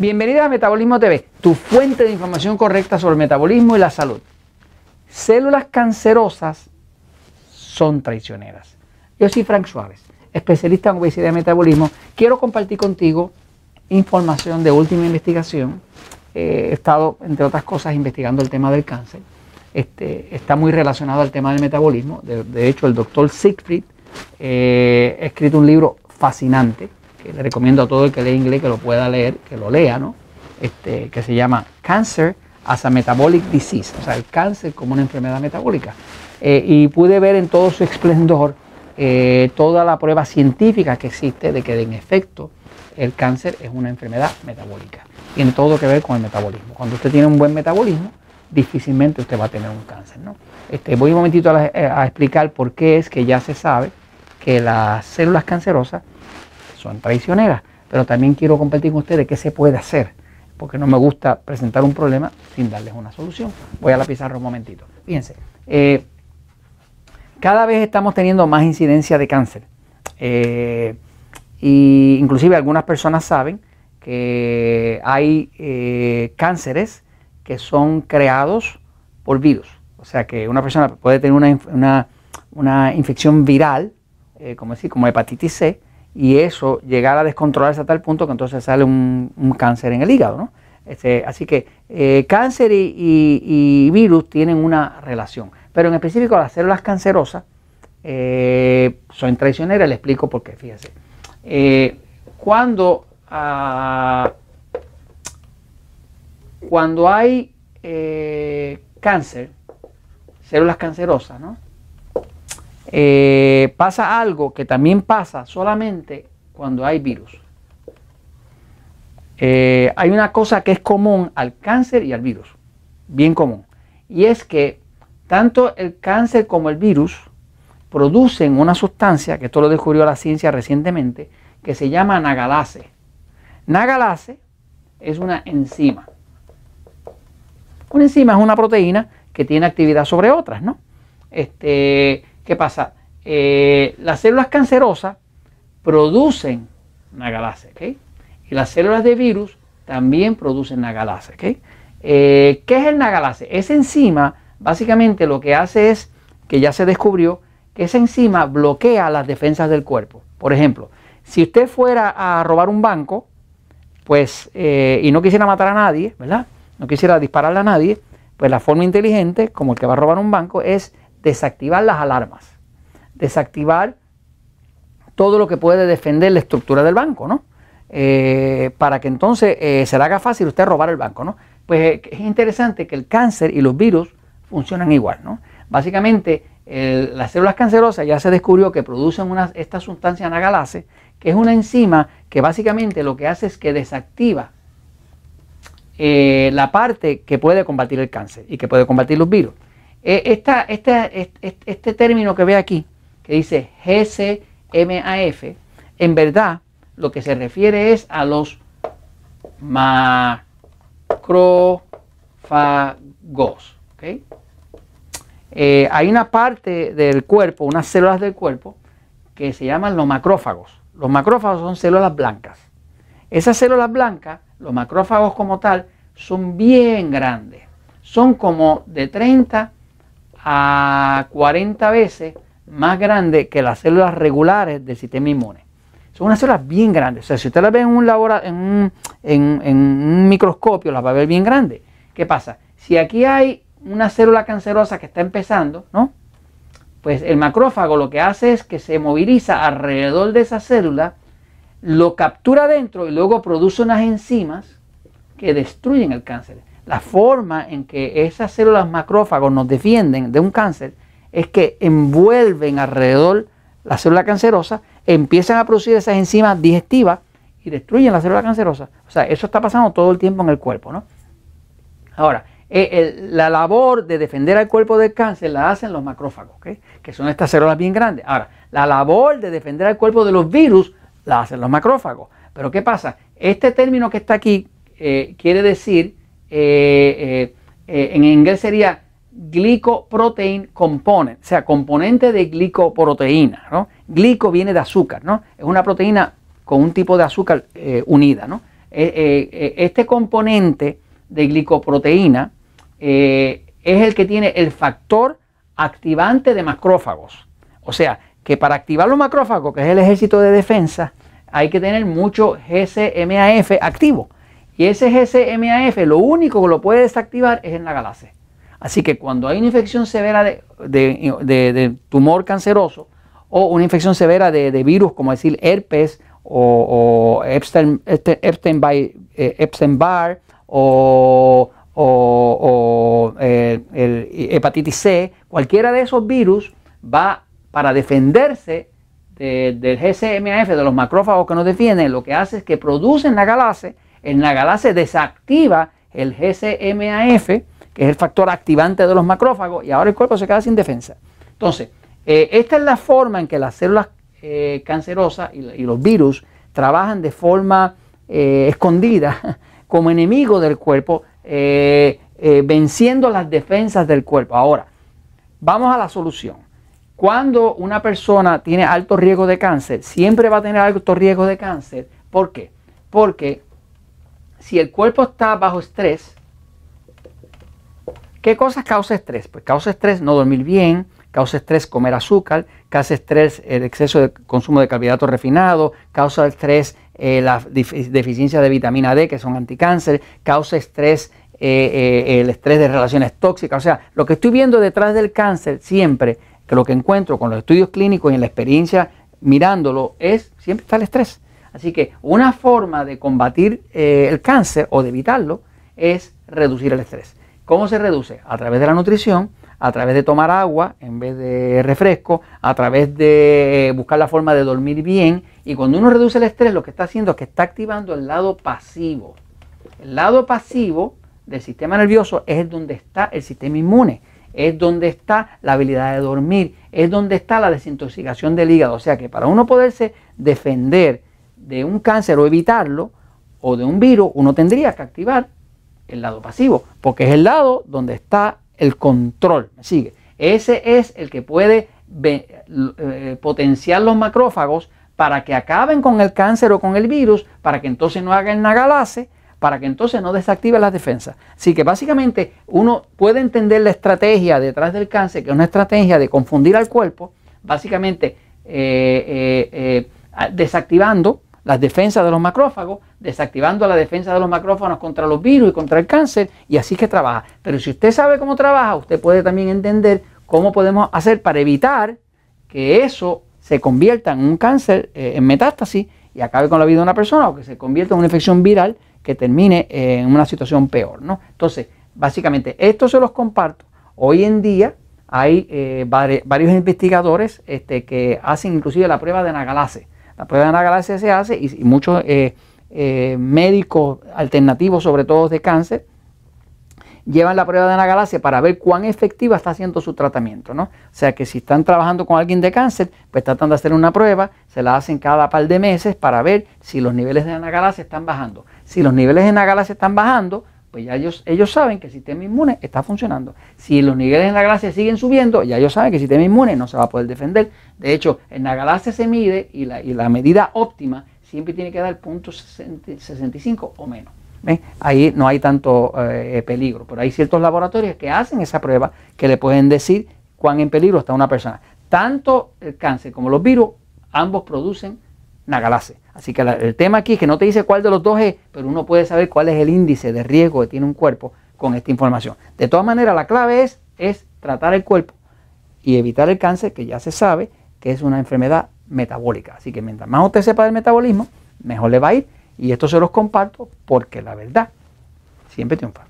Bienvenida a Metabolismo TV, tu fuente de información correcta sobre metabolismo y la salud. Células cancerosas son traicioneras. Yo soy Frank Suárez, especialista en obesidad y metabolismo. Quiero compartir contigo información de última investigación. Eh, he estado, entre otras cosas, investigando el tema del cáncer. Este, está muy relacionado al tema del metabolismo. De, hecho, el doctor Siegfried eh, ha escrito un libro fascinante que le recomiendo a todo el que lee inglés que lo pueda leer, que lo lea, ¿no? Este, que se llama Cancer as a Metabolic Disease, o sea, el cáncer como una enfermedad metabólica. Eh, y pude ver en todo su esplendor eh, toda la prueba científica que existe de que en efecto el cáncer es una enfermedad metabólica. Tiene todo que ver con el metabolismo. Cuando usted tiene un buen metabolismo, difícilmente usted va a tener un cáncer. ¿no? Este, voy un momentito a, a explicar por qué es que ya se sabe que las células cancerosas son traicioneras. Pero también quiero compartir con ustedes qué se puede hacer, porque no me gusta presentar un problema sin darles una solución. Voy a la pizarra un momentito. Fíjense, eh, cada vez estamos teniendo más incidencia de cáncer. Eh, y inclusive algunas personas saben que hay eh, cánceres que son creados por virus. O sea que una persona puede tener una, una, infección viral, como decir, como hepatitis C, y eso llegar a descontrolarse a tal punto que entonces sale un, cáncer en el hígado. ¿no? Este, así que eh, cáncer y, virus tienen una relación, pero en específico las células cancerosas eh, son traicioneras, le explico por qué, fíjese. Eh, cuando, ah, cuando hay cáncer, células cancerosas, ¿no? Eh, pasa algo que también pasa solamente cuando hay virus. Eh, hay una cosa que es común al cáncer y al virus, bien común, y es que tanto el cáncer como el virus producen una sustancia, que esto lo descubrió la ciencia recientemente, que se llama nagalase. Nagalase es una enzima. Una enzima es una proteína que tiene actividad sobre otras, ¿no? Este, ¿Qué pasa? Eh, las células cancerosas producen nagalase, ¿ok? Y las células de virus también producen nagalase. Eh, ¿Qué es el nagalase? Esa enzima básicamente lo que hace es que ya se descubrió que esa enzima bloquea las defensas del cuerpo. Por ejemplo, si usted fuera a robar un banco, pues, eh, y no quisiera matar a nadie, ¿verdad? No quisiera dispararle a nadie, pues la forma inteligente, como el que va a robar un banco, es desactivar las alarmas, desactivar todo lo que puede defender la estructura del banco, ¿no? Eh, para que entonces eh, se le haga fácil usted robar el banco, ¿no? Pues eh, es interesante que el cáncer y los virus funcionan igual, ¿no? Básicamente, las células cancerosas ya se descubrió que producen una, esta sustancia anagalase, que es una enzima que básicamente lo que hace es que desactiva la parte que puede combatir el cáncer y que puede combatir los virus. Eh, este, término que ve aquí, que dice GCMAF, en verdad lo que se refiere es a los macrófagos. Eh, hay una parte del cuerpo, unas células del cuerpo, que se llaman los macrófagos. Los macrófagos son células blancas. Esas células blancas, los macrófagos como tal, son bien grandes. Son como de 30 a 40 veces más grande que las células regulares del sistema inmune. Son unas células bien grandes. O sea, si usted las ve en un, en en, un microscopio, las va a ver bien grandes. ¿Qué pasa? Si aquí hay una célula cancerosa que está empezando, ¿no? Pues el macrófago lo que hace es que se moviliza alrededor de esa célula, lo captura dentro y luego produce unas enzimas que destruyen el cáncer la forma en que esas células macrófagos nos defienden de un cáncer es que envuelven alrededor la célula cancerosa, empiezan a producir esas enzimas digestivas y destruyen la célula cancerosa. O sea, eso está pasando todo el tiempo en el cuerpo, ¿no? Ahora, eh, la labor de defender al cuerpo del cáncer la hacen los macrófagos, que son estas células bien grandes. Ahora, la labor de defender al cuerpo de los virus la hacen los macrófagos. Pero ¿qué pasa? Este término que está aquí eh, quiere decir eh, eh, eh, en inglés sería glycoprotein component, o sea, componente de glicoproteína, ¿no? Glico viene de azúcar, ¿no? Es una proteína con un tipo de azúcar unida, ¿no? este componente de glicoproteína es el que tiene el factor activante de macrófagos. O sea, que para activar los macrófagos, que es el ejército de defensa, hay que tener mucho GCMAF activo. Y ese GCMAF lo único que lo puede desactivar es en la galase. Así que cuando hay una infección severa de, tumor canceroso o una infección severa de, virus, como decir herpes o, este, eh, Barr o, eh, hepatitis C, cualquiera de esos virus va para defenderse del GCMAF, de los macrófagos que nos defienden, lo que hace es que producen la galase, el nagalase desactiva el GCMAF, que es el factor activante de los macrófagos, y ahora el cuerpo se queda sin defensa. Entonces, eh, esta es la forma en que las células eh, cancerosas y, los virus trabajan de forma eh, escondida como enemigo del cuerpo, venciendo las defensas del cuerpo. Ahora, vamos a la solución. Cuando una persona tiene alto riesgo de cáncer, siempre va a tener alto riesgo de cáncer. ¿Por qué? Porque si el cuerpo está bajo estrés, ¿qué cosas causa estrés? Pues causa estrés no dormir bien, causa estrés comer azúcar, causa estrés el exceso de consumo de carbohidratos refinados, causa estrés eh, la deficiencia de vitamina D, que son anticáncer, causa estrés eh, eh, el estrés de relaciones tóxicas. O sea, lo que estoy viendo detrás del cáncer siempre que lo que encuentro con los estudios clínicos y en la experiencia mirándolo es siempre está el estrés. Así que una forma de combatir eh, el cáncer o de evitarlo es reducir el estrés. ¿Cómo se reduce? A través de la nutrición, a través de tomar agua en vez de refresco, a través de buscar la forma de dormir bien. Y cuando uno reduce el estrés, lo que está haciendo es que está activando el lado pasivo. El lado pasivo del sistema nervioso es donde está el sistema inmune es donde está la habilidad de dormir, es donde está la desintoxicación del hígado. O sea que para uno poderse defender de un cáncer o evitarlo, o de un virus, uno tendría que activar el lado pasivo, porque es el lado donde está el control. ¿Me sigue? Ese es el que puede eh, potenciar los macrófagos para que acaben con el cáncer o con el virus, para que entonces no hagan nagalase para que entonces no desactive las defensas. Así que básicamente uno puede entender la estrategia detrás del cáncer, que es una estrategia de confundir al cuerpo, básicamente eh, eh, desactivando las defensas de los macrófagos, desactivando la defensa de los macrófagos contra los virus y contra el cáncer, y así que trabaja. Pero si usted sabe cómo trabaja, usted puede también entender cómo podemos hacer para evitar que eso se convierta en un cáncer en metástasis y acabe con la vida de una persona o que se convierta en una infección viral que termine en una situación peor. ¿no? Entonces, básicamente, esto se los comparto. Hoy en día hay eh, varios investigadores este, que hacen inclusive la prueba de nagalase. La prueba de nagalase se hace y, muchos eh, eh, médicos alternativos, sobre todo de cáncer, llevan la prueba de nagalase para ver cuán efectiva está haciendo su tratamiento. ¿no? O sea que si están trabajando con alguien de cáncer, pues tratan de hacer una prueba, se la hacen cada par de meses para ver si los niveles de nagalase están bajando. Si los niveles de nagalase están bajando, pues ya ellos, ellos saben que el sistema inmune está funcionando. Si los niveles de nagalase siguen subiendo, ya ellos saben que el sistema inmune no se va a poder defender. De hecho, el nagalase se mide y la, y la medida óptima siempre tiene que dar punto 65 o menos. Ahí no hay tanto eh, peligro, pero hay ciertos laboratorios que hacen esa prueba que le pueden decir cuán en peligro está una persona. Tanto el cáncer como los virus, ambos producen nagalase. Así que el tema aquí es que no te dice cuál de los dos es, pero uno puede saber cuál es el índice de riesgo que tiene un cuerpo con esta información. De todas maneras, la clave es, tratar el cuerpo y evitar el cáncer, que ya se sabe que es una enfermedad metabólica. Así que mientras más usted sepa del metabolismo, mejor le va a ir y esto se los comparto porque la verdad siempre triunfa.